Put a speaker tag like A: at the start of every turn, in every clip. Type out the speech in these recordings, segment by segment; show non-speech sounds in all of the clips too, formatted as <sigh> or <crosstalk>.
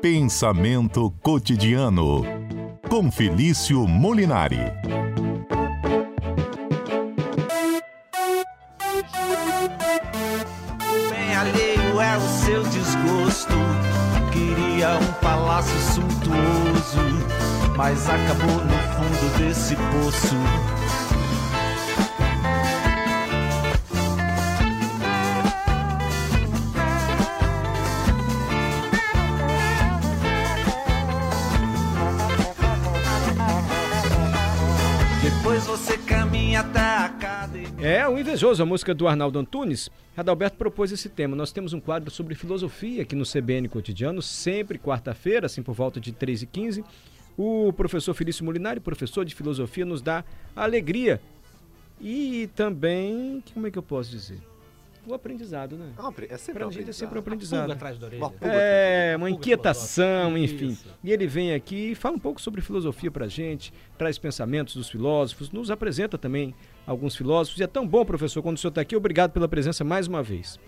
A: Pensamento cotidiano com Felício Molinari.
B: Bem alheio é o seu desgosto. Queria um palácio suntuoso, mas acabou no fundo desse poço.
C: É, o Invejoso, a música do Arnaldo Antunes. Adalberto propôs esse tema. Nós temos um quadro sobre filosofia aqui no CBN Cotidiano, sempre quarta-feira, assim por volta de 3h15. O professor Felício Molinari, professor de filosofia, nos dá alegria e também, como é que eu posso dizer? O aprendizado, né?
D: É É sempre
C: Pra
D: um
C: gente é sempre um
D: aprendizado.
C: aprendizado.
E: atrás da orelha.
D: Uma
C: É, uma inquietação, enfim.
E: Isso.
C: E ele vem aqui e fala um pouco sobre filosofia pra gente, traz pensamentos dos filósofos, nos apresenta também alguns filósofos. E é tão bom, professor, quando o senhor está aqui. Obrigado pela presença mais uma vez.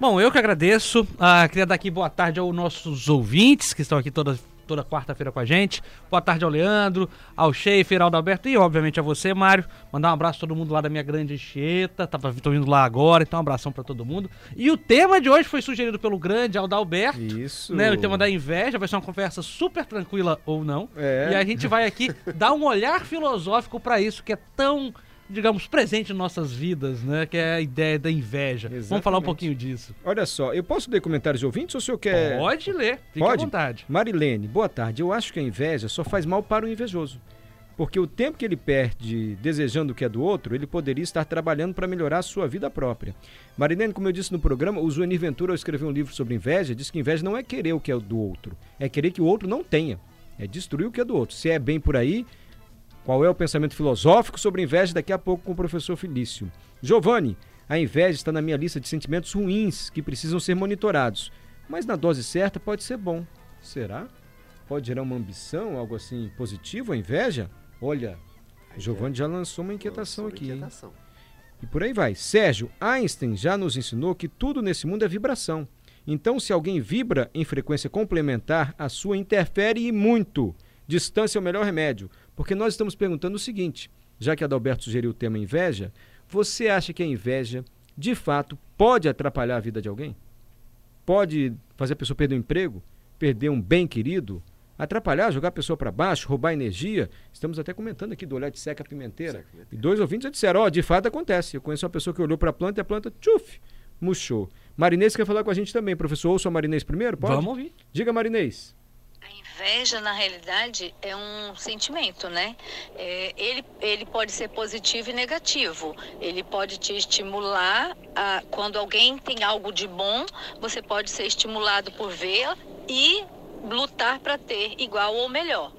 E: Bom, eu que agradeço. Ah, queria dar aqui boa tarde aos nossos ouvintes que estão aqui toda, toda quarta-feira com a gente. Boa tarde ao Leandro, ao Schaefer, ao Alberto e, obviamente, a você, Mário. Mandar um abraço a todo mundo lá da minha grande Anchieta. Tava, tô indo lá agora, então um abração para todo mundo. E o tema de hoje foi sugerido pelo grande Aldalberto.
C: Isso.
E: Né, o tema da inveja vai ser uma conversa super tranquila ou não.
C: É.
E: E a gente vai aqui <laughs> dar um olhar filosófico para isso que é tão, digamos, presente em nossas vidas, né? Que é a ideia da inveja. Vamos falar um
C: Exatamente.
E: pouquinho disso.
C: Olha só, eu posso ler comentários de ouvintes ou o senhor quer.
E: Pode ler, fique
C: Pode?
E: à vontade.
C: Marilene, boa tarde. Eu acho que a inveja só faz mal para o invejoso. Porque o tempo que ele perde desejando o que é do outro, ele poderia estar trabalhando para melhorar a sua vida própria. Marilene, como eu disse no programa, o Zuenir Ventura, ao escrever um livro sobre inveja, diz que inveja não é querer o que é do outro, é querer que o outro não tenha. É destruir o que é do outro. Se é bem por aí, qual é o pensamento filosófico sobre inveja daqui a pouco com o professor Felício. Giovanni, a inveja está na minha lista de sentimentos ruins que precisam ser monitorados. Mas na dose certa pode ser bom. Será? Pode gerar uma ambição, algo assim positivo, a inveja? Olha,
D: Aí
C: Giovanni
D: é-
C: já lançou uma inquietação
D: Lançou
C: aqui.
D: inquietação.
C: E por aí vai. Sérgio, Einstein já nos ensinou que tudo nesse mundo é vibração. Então, se alguém vibra em frequência complementar, a sua interfere e muito. Distância é o melhor remédio. Porque nós estamos perguntando o seguinte: já que Adalberto sugeriu o tema inveja, você acha que a inveja, de fato, pode atrapalhar a vida de alguém? Pode fazer a pessoa perder o emprego? Perder um bem querido? Atrapalhar, jogar a pessoa para baixo, roubar energia? Estamos até comentando aqui do olhar de seca pimenteira.
D: Seca pimenteira.
C: E dois ouvintes já disseram, ó, de fato acontece. Eu conheço uma pessoa que olhou para a planta e a planta, tchuf, murchou. Marinês quer falar com a gente também. Professor, ouça a Marinês primeiro, pode?
E: Vamos ouvir.
C: Diga, Marinês.
F: A inveja, na realidade, é um sentimento, né? É, ele, ele pode ser positivo e negativo. Ele pode te estimular. A, quando alguém tem algo de bom, você pode ser estimulado por ver e lutar para ter igual ou melhor.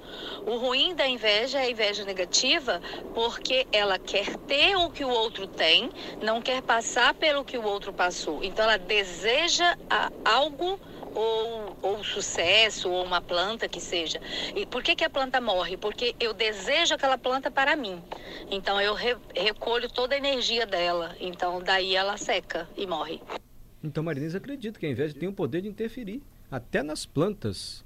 F: O ruim da inveja é a inveja negativa, porque ela quer ter o que o outro tem, não quer passar pelo que o outro passou. Então ela deseja algo ou, ou sucesso, ou uma planta que seja. E por que, que a planta morre? Porque eu desejo aquela planta para mim. Então eu re- recolho toda a energia dela. Então daí ela seca e morre.
C: Então, Marinês acredita que a inveja tem o poder de interferir até nas plantas.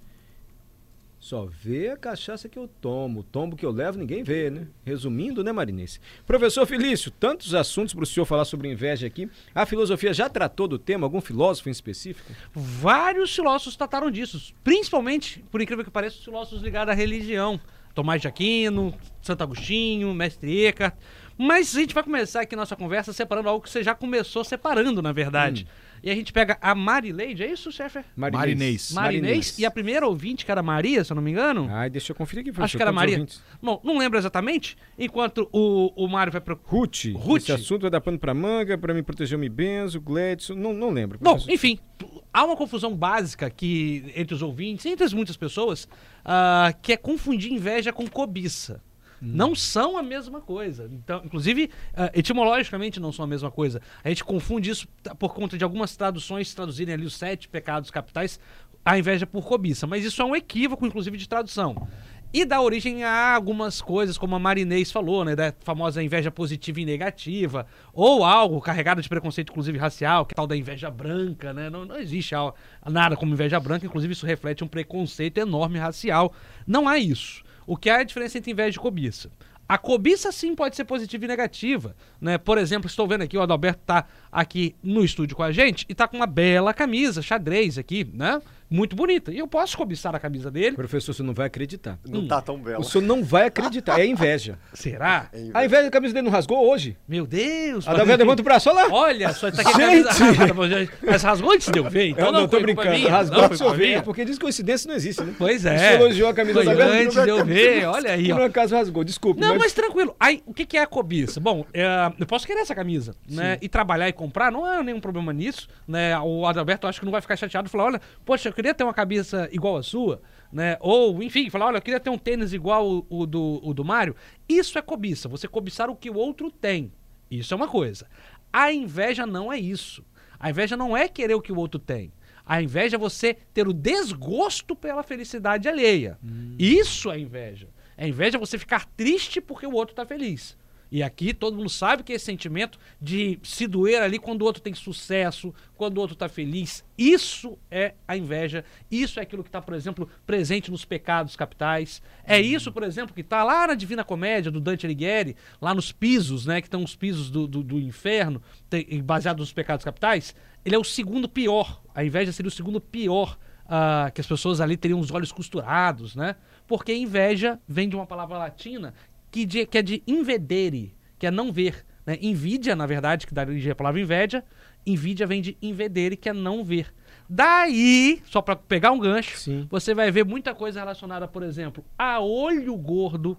C: Só vê a cachaça que eu tomo, o tombo que eu levo ninguém vê, né? Resumindo, né, Marinês? Professor Felício, tantos assuntos para o senhor falar sobre inveja aqui. A filosofia já tratou do tema? Algum filósofo em específico?
E: Vários filósofos trataram disso, principalmente, por incrível que pareça, os filósofos ligados à religião. Tomás de Aquino, Santo Agostinho, Mestre Eckhart. Mas a gente vai começar aqui nossa conversa separando algo que você já começou separando, na verdade. E a gente pega a Marileide, é isso, chefe?
G: Marinês.
E: Marinês. E a primeira ouvinte, que era Maria, se eu não me engano.
C: Ai, deixa eu conferir aqui, professor.
E: Acho que era Maria.
C: ouvintes?
E: Bom, não lembro exatamente. Enquanto o, o Mário vai pro.
C: Ruth.
E: Ruth.
C: Esse assunto vai dar pano pra manga, pra me proteger me benzo, Gledson. Não, não lembro.
E: Bom,
C: professor.
E: enfim, há uma confusão básica que entre os ouvintes, entre as muitas pessoas, ah, que é confundir inveja com cobiça. Não são a mesma coisa. Então, inclusive, ah, etimologicamente não são a mesma coisa. A gente confunde isso por conta de algumas traduções traduzirem ali os sete pecados capitais, a inveja por cobiça. Mas isso é um equívoco, inclusive, de tradução. E dá origem a algumas coisas, como a Marinês falou, né? Da famosa inveja positiva e negativa. Ou algo carregado de preconceito, inclusive racial, que é tal da inveja branca, né? Não, não existe nada como inveja branca, inclusive isso reflete um preconceito enorme racial. Não há isso. O que é a diferença entre inveja e cobiça. A cobiça sim pode ser positiva e negativa, né? Por exemplo, estou vendo aqui o Adalberto tá aqui no estúdio com a gente e tá com uma bela camisa xadrez aqui, né? Muito bonita. E eu posso cobiçar a camisa dele.
C: Professor, você não vai acreditar.
D: Não tá tão bela.
C: O senhor não vai acreditar. É inveja. <laughs>
E: Será?
C: A inveja da camisa dele não rasgou hoje?
E: Meu Deus!
C: A Adalberto levanta o braço, olha lá.
E: Olha só, isso aqui é
C: Gente!
E: camisa. Mas rasgou antes de eu ver, então
C: eu
E: não,
C: não, tô brincando.
E: minha,
C: Rasgou antes de eu ver, porque diz que coincidência não existe, né?
E: Pois é.
C: Você elogiou a camisa
E: Foi
C: da
E: antes de eu ver, olha aí,
C: Por
E: ó.
C: acaso rasgou, desculpa.
E: Não, mas tranquilo. Aí, o que, que é a cobiça? Bom, é, eu posso querer essa camisa, né? E trabalhar e comprar, não há nenhum problema nisso, né? O Adalberto acho que não vai ficar chateado e falar, olha, poxa, eu queria ter uma camisa igual a sua, né? Ou, enfim, falar, olha, eu queria ter um tênis igual o, o do, o do Mário. Isso é cobiça, você cobiçar o que o outro tem. Isso é uma coisa. A inveja não é isso. A inveja não é querer o que o outro tem. A inveja é você ter o desgosto pela felicidade alheia. Isso é inveja. A inveja é você ficar triste porque o outro tá feliz. E aqui todo mundo sabe que esse sentimento de se doer ali quando o outro tem sucesso, quando o outro tá feliz, isso é a inveja. Isso é aquilo que tá, por exemplo, presente nos pecados capitais. É isso, por exemplo, que tá lá na Divina Comédia do Dante Alighieri, lá nos pisos, né, que estão os pisos do, do, do inferno, tem- baseados nos pecados capitais. Ele é o segundo pior. A inveja seria o segundo pior ah, que as pessoas ali teriam os olhos costurados, né? Porque inveja vem de uma palavra latina que, de- que é de invedere, que é não ver. Né? Invídia, na verdade, que dá origem à palavra inveja. Invídia vem de invedere, que é não ver. Daí, só para pegar um gancho,
C: Sim.
E: você vai ver muita coisa relacionada, por exemplo, a olho gordo,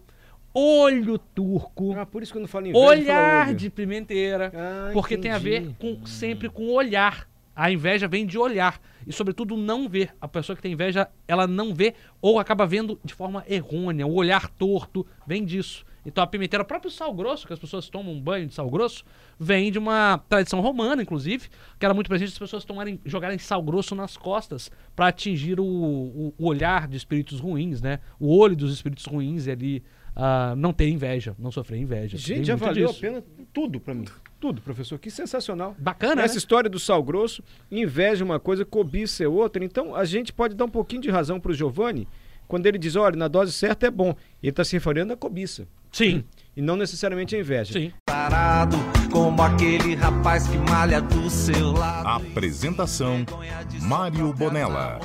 E: olho turco,
C: Ah, por isso que eu não falo inveja, falo
E: olhar
C: olho.
E: de pimenteira,
C: Ah,
E: porque tem a ver
C: entendi.
E: com sempre com olhar. A inveja vem de olhar e sobretudo não ver. A pessoa que tem inveja, ela não vê ou acaba vendo de forma errônea, o olhar torto vem disso. Então a pimenteira, o próprio sal grosso, que as pessoas tomam um banho de sal grosso, vem de uma tradição romana, inclusive, que era muito presente as pessoas tomarem, jogarem sal grosso nas costas para atingir o, o- o olhar de espíritos ruins, né? O olho dos espíritos ruins e ali ah, não ter inveja, não sofrer inveja.
C: Gente, já valeu
E: disso.
C: a pena tudo pra mim. Tudo, professor. Que sensacional.
E: Bacana,
C: Essa
E: né?
C: história do sal grosso, inveja é uma coisa, cobiça é outra. Então, a gente pode dar um pouquinho de razão pro Giovanni quando ele diz, olha, na dose certa é bom. Ele está se referindo à cobiça.
E: Sim,
C: E não necessariamente à inveja.
E: sim.
B: Parado como aquele rapaz que malha do seu lado.
A: Apresentação: Mário Bonella.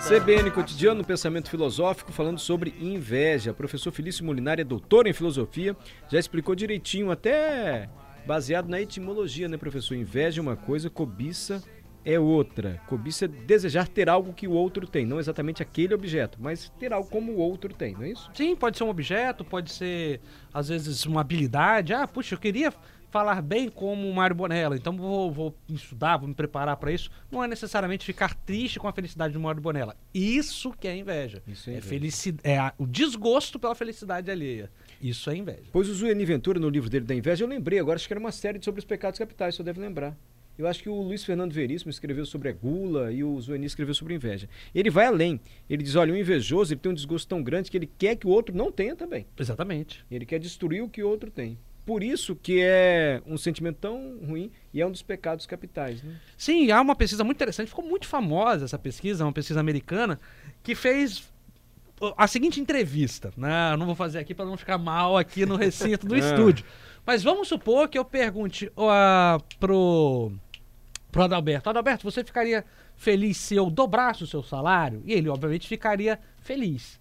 C: CBN Cotidiano, pensamento filosófico, falando sobre inveja. Professor Felício Molinari é doutor em filosofia, já explicou direitinho, até baseado na etimologia, né, professor? Inveja é uma coisa, cobiça é outra. Cobiça é desejar ter algo que o outro tem, não exatamente aquele objeto, mas ter algo como o outro tem, não é isso?
E: Sim, pode ser um objeto, pode ser, às vezes, uma habilidade. Ah, puxa, eu queria falar bem como o Mário Bonella, então vou, vou estudar, vou me preparar para isso. Não é necessariamente ficar triste com a felicidade do Mário Bonella. Isso que é inveja.
C: Isso é
E: é
C: inveja.
E: felici- é a- o desgosto pela felicidade alheia. Isso é inveja.
C: Pois o Zueni Ventura, no livro dele da inveja, eu lembrei agora, acho que era uma série sobre os pecados capitais, só deve lembrar. Eu acho que o Luiz Fernando Veríssimo escreveu sobre a gula e o Zueni escreveu sobre a inveja. Ele vai além. Ele diz, olha, o invejoso ele tem um desgosto tão grande que ele quer que o outro não tenha também.
E: Exatamente.
C: Ele quer destruir o que o outro tem. Por isso que é um sentimento tão ruim e é um dos pecados capitais. Né?
E: Sim, há uma pesquisa muito interessante, ficou muito famosa essa pesquisa, uma pesquisa americana, que fez a seguinte entrevista, né? Eu não vou fazer aqui para não ficar mal aqui no recinto do
C: Ah. <laughs>
E: estúdio. Mas vamos supor que eu pergunte ó, pro, pro Adalberto, Adalberto, você ficaria feliz se eu dobrasse o seu salário? E ele, obviamente, ficaria feliz.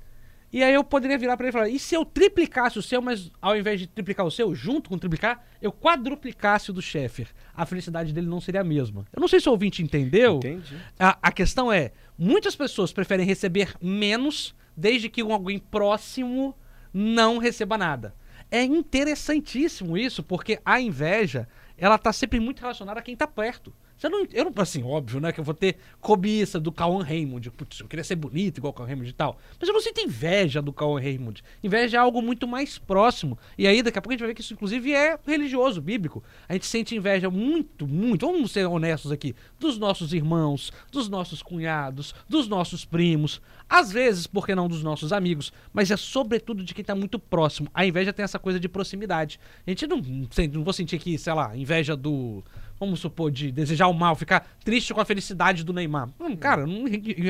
E: E aí eu poderia virar para ele e falar, e se eu triplicasse o seu, mas ao invés de triplicar o seu, junto com triplicar, eu quadruplicasse o do Sheffer? A felicidade dele não seria a mesma. Eu não sei se o ouvinte entendeu.
C: Entendi.
E: A, a questão é, muitas pessoas preferem receber menos desde que alguém próximo não receba nada. É interessantíssimo isso, porque a inveja, ela tá sempre muito relacionada a quem tá perto. Você não, eu não, assim, óbvio, né? Que eu vou ter cobiça do Cauã Raymond. Putz, eu queria ser bonito igual o Cauã Raymond e tal. Mas eu não sinto inveja do Cauã Raymond. Inveja é algo muito mais próximo. E aí, daqui a pouco a gente vai ver que isso, inclusive, é religioso, bíblico. A gente sente inveja muito, muito, vamos ser honestos aqui, dos nossos irmãos, dos nossos cunhados, dos nossos primos. Às vezes, por que não dos nossos amigos, mas é sobretudo de quem está muito próximo. A inveja tem essa coisa de proximidade. A gente não, não vou sentir aqui, sei lá, inveja do vamos supor, de desejar o mal, ficar triste com a felicidade do Neymar. Hum, cara, não,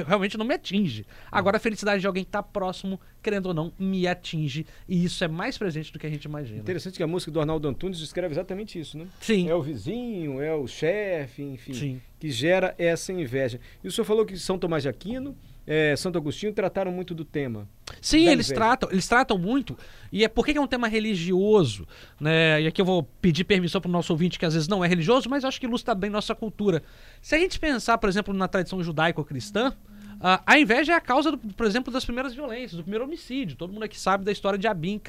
E: realmente não me atinge. Agora, a felicidade de alguém que tá próximo, querendo ou não, me atinge. E isso é mais presente do que a gente imagina.
C: Interessante que a música do Arnaldo Antunes descreve exatamente isso, né?
E: Sim.
C: É o vizinho, é o chefe, enfim, Sim. que gera essa inveja. E o senhor falou que São Tomás de Aquino é, Santo Agostinho trataram muito do tema.
E: Sim, eles tratam, eles tratam muito. E é porque é um tema religioso, né? E aqui eu vou pedir permissão para o nosso ouvinte que às vezes não é religioso, mas acho que ilustra bem nossa cultura. Se a gente pensar, por exemplo, na tradição judaico-cristã, a inveja é a causa, do, por exemplo, das primeiras violências, do primeiro homicídio. Todo mundo aqui sabe da história de, Abim,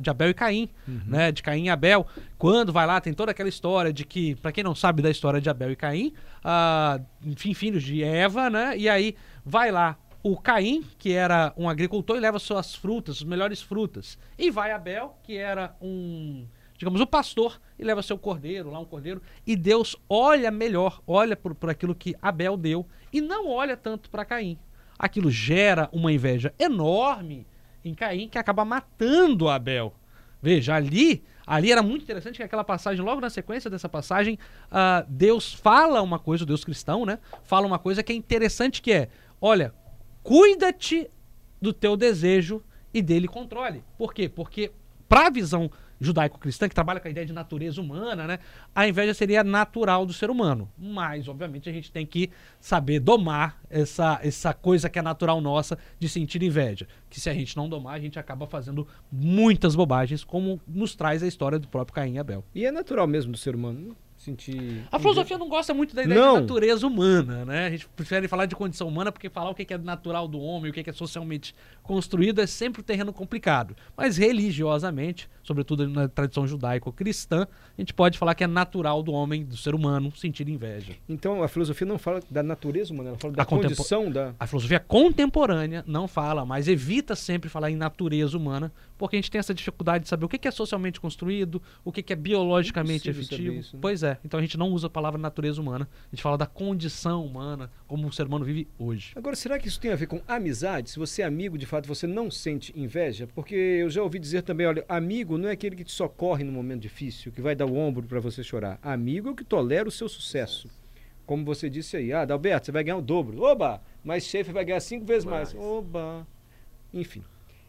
E: de Abel e Caim, uhum. né? De Caim e Abel. Quando vai lá, tem toda aquela história de que, para quem não sabe da história de Abel e Caim, uh, enfim, filhos de Eva, né? E aí vai lá o Caim, que era um agricultor, e leva suas frutas, as melhores frutas. E vai Abel, que era um, digamos, o um pastor, e leva seu cordeiro, lá um cordeiro. E Deus olha melhor, olha por, por aquilo que Abel deu, e não olha tanto para Caim. Aquilo gera uma inveja enorme em Caim, que acaba matando Abel. Veja, ali, ali era muito interessante que aquela passagem, logo na sequência dessa passagem, uh, Deus fala uma coisa, o Deus cristão, né? Fala uma coisa que é interessante, que é, olha, Cuida-te do teu desejo e dele controle. Por quê? Porque para a visão judaico-cristã, que trabalha com a ideia de natureza humana, né? A inveja seria natural do ser humano. Mas, obviamente, a gente tem que saber domar essa, essa coisa que é natural nossa de sentir inveja. Que se a gente não domar, a gente acaba fazendo muitas bobagens, como nos traz a história do próprio Caim e Abel.
C: E é natural mesmo do ser humano sentir.
E: A filosofia não gosta muito da ideia não. de natureza humana, né? A gente prefere falar de condição humana porque falar o que é natural do homem, o que é socialmente construído é sempre um terreno complicado. Mas religiosamente, sobretudo na tradição judaico-cristã, a gente pode falar que é natural do homem, do ser humano, sentir inveja.
C: Então a filosofia não fala da natureza humana, ela fala da a condição da.
E: A filosofia contemporânea não fala, mas evita sempre falar em natureza humana, porque a gente tem essa dificuldade de saber o que é socialmente construído, o que é biologicamente efetivo. Isso, né? Pois é. Então a gente não usa a palavra natureza humana, a gente fala da condição humana, como o ser humano vive hoje.
C: Agora, será que isso tem a ver com amizade? Se você é amigo, de fato, você não sente inveja? Porque eu já ouvi dizer também, olha, amigo não é aquele que te socorre no momento difícil, que vai dar o ombro para você chorar. Amigo é o que tolera o seu sucesso. Como você disse aí, ah, Dalberto, você vai ganhar o dobro. Oba! Mas chefe vai ganhar cinco vezes mais. mais. Oba! Enfim.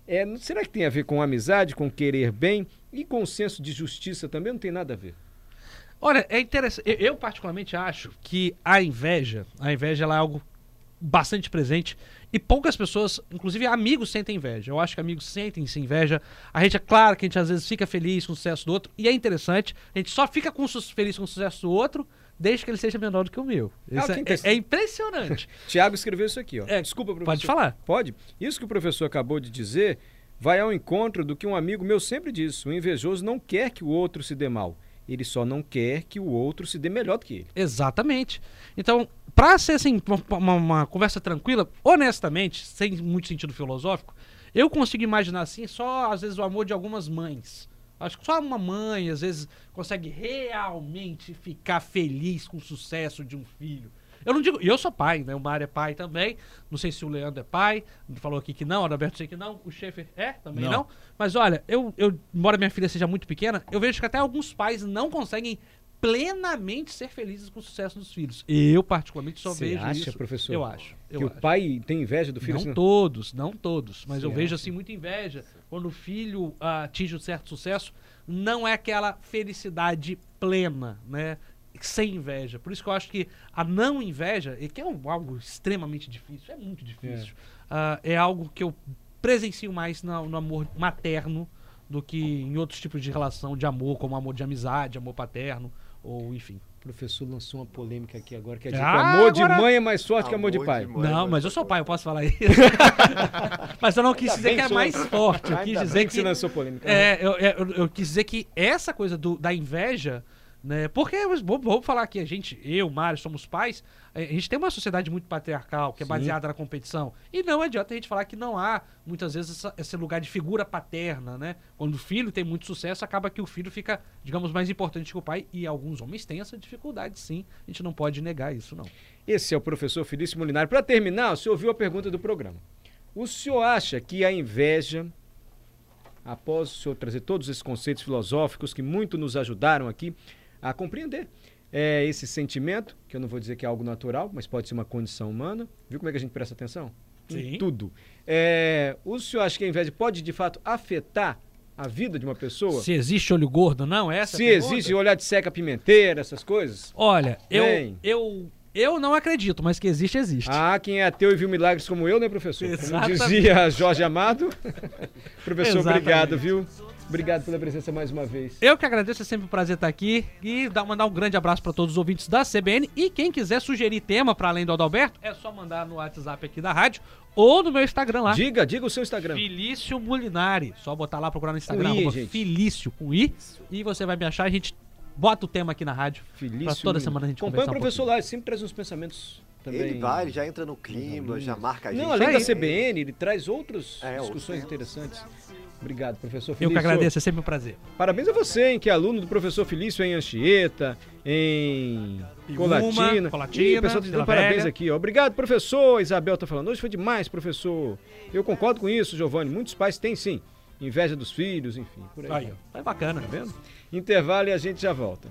C: É, será que tem a ver com amizade, com querer bem e com o senso de justiça também? Não tem nada a ver.
E: Olha, é interessante. Eu, eu, particularmente acho que a inveja, a inveja ela é algo bastante presente e poucas pessoas, inclusive amigos, sentem inveja. Eu acho que amigos sentem-se inveja. A gente é claro que a gente às vezes fica feliz com o sucesso do outro e é interessante. A gente só fica com, feliz com o sucesso do outro desde que ele seja menor do que o meu. Isso ah, é, é, impressionante. <laughs>
C: Tiago escreveu isso aqui, ó.
E: É, Desculpa, professor. Pode falar.
C: Pode. Isso que o professor acabou de dizer vai ao encontro do que um amigo meu sempre disse: o invejoso não quer que o outro se dê mal. Ele só não quer que o outro se dê melhor do que ele.
E: Exatamente. Então, para ser assim, uma, uma, conversa tranquila, honestamente, sem muito sentido filosófico, eu consigo imaginar assim só, às vezes, o amor de algumas mães. Acho que só uma mãe, às vezes, consegue realmente ficar feliz com o sucesso de um filho. Eu não digo. E eu sou pai, né? O Mário é pai também. Não sei se o Leandro é pai. Falou aqui que não, o Adalberto sei que não. O Schaefer é também não. não. Mas olha, eu, eu, embora minha filha seja muito pequena, eu vejo que até alguns pais não conseguem plenamente ser felizes com o sucesso dos filhos. Eu, particularmente, só
C: Você
E: vejo
C: acha,
E: isso.
C: professor?
E: Eu acho. Eu
C: que
E: acho.
C: o pai tem inveja do filho?
E: Não
C: assim?
E: todos, não todos. Mas Você eu vejo, assim, muita inveja quando o filho uh, atinge um certo sucesso. Não é aquela felicidade plena, né? Sem inveja. Por isso que eu acho que a não inveja, que é um, algo extremamente difícil, é muito difícil, é, uh, é algo que eu presencio mais no, no, amor materno do que em outros tipos de relação de amor, como amor de amizade, amor paterno, ou enfim.
C: O professor lançou uma polêmica aqui agora, que é de ah, que amor agora... de mãe é mais forte amor que amor de pai. De
E: não, mas eu sou pai, eu posso falar isso. <laughs> mas eu não quis dizer que é mais forte. Eu quis dizer que.
C: Você lançou polêmica.
E: É, eu, eu, eu, quis dizer que essa coisa do, da inveja Né? Porque, vamos falar aqui, a gente, eu, Mário, somos pais, a gente tem uma sociedade muito patriarcal, que é
C: Sim.
E: baseada na competição. E não adianta a gente falar que não há, muitas vezes, essa- esse lugar de figura paterna, né? Quando o filho tem muito sucesso, acaba que o filho fica, digamos, mais importante que o pai. E alguns homens têm essa dificuldade, sim. A gente não pode negar isso, não.
C: Esse é o professor Felício Molinari. Para terminar, o senhor ouviu a pergunta do programa. O senhor acha que a inveja, após o senhor trazer todos esses conceitos filosóficos que muito nos ajudaram aqui a compreender é, esse sentimento, que eu não vou dizer que é algo natural, mas pode ser uma condição humana. Viu como é que a gente presta atenção? Em
E: Sim.
C: tudo. É, o senhor acha que a inveja pode, de fato, afetar a vida de uma pessoa?
E: Se existe olho gordo, não? Essa é a
C: Se existe olhar de seca pimenteira, essas coisas?
E: Olha, eu,
C: Bem.
E: eu, eu não acredito, mas que existe, existe.
C: Ah, quem é ateu e viu milagres como eu, né, professor? Como
E: Exatamente.
C: dizia Jorge Amado. <laughs> professor,
E: Exatamente.
C: obrigado, viu? Obrigado pela presença mais uma vez.
E: Eu que agradeço, é sempre um prazer estar aqui e dar, mandar um grande abraço para todos os ouvintes da CBN. E quem quiser sugerir tema para além do Adalberto, é só mandar no WhatsApp aqui da rádio ou no meu Instagram lá.
C: Diga, diga o seu Instagram.
E: Felício Mulinari. Só botar lá, procurar no Instagram,
C: Com I.
E: Felício com I. E você vai me achar, a gente bota o tema aqui na rádio.
C: Felício.
E: Pra toda semana a gente
C: Acompanha o
E: conversar um
C: professor lá, ele sempre traz uns pensamentos também.
D: Ele vai, ele já entra no clima, já marca a gente.
C: Não, além da. CBN, ele traz outras
D: É, outros
C: discussões interessantes. Obrigado, professor
E: Eu
C: Felício.
E: que agradeço, é sempre um prazer.
C: Parabéns a você, hein, que é aluno do professor Felício em Anchieta, em
E: Piúma,
C: Colatina.
E: Colatina,
C: Ih, pessoal tá dando parabéns aqui, ó. Obrigado, professor. Isabel tá falando. Hoje foi demais, professor. Eu concordo com isso, Giovanni. Muitos pais têm sim. Inveja dos filhos, enfim. Por aí.
E: Aí, ó. É bacana.
C: Tá vendo? Intervalo e a gente já volta.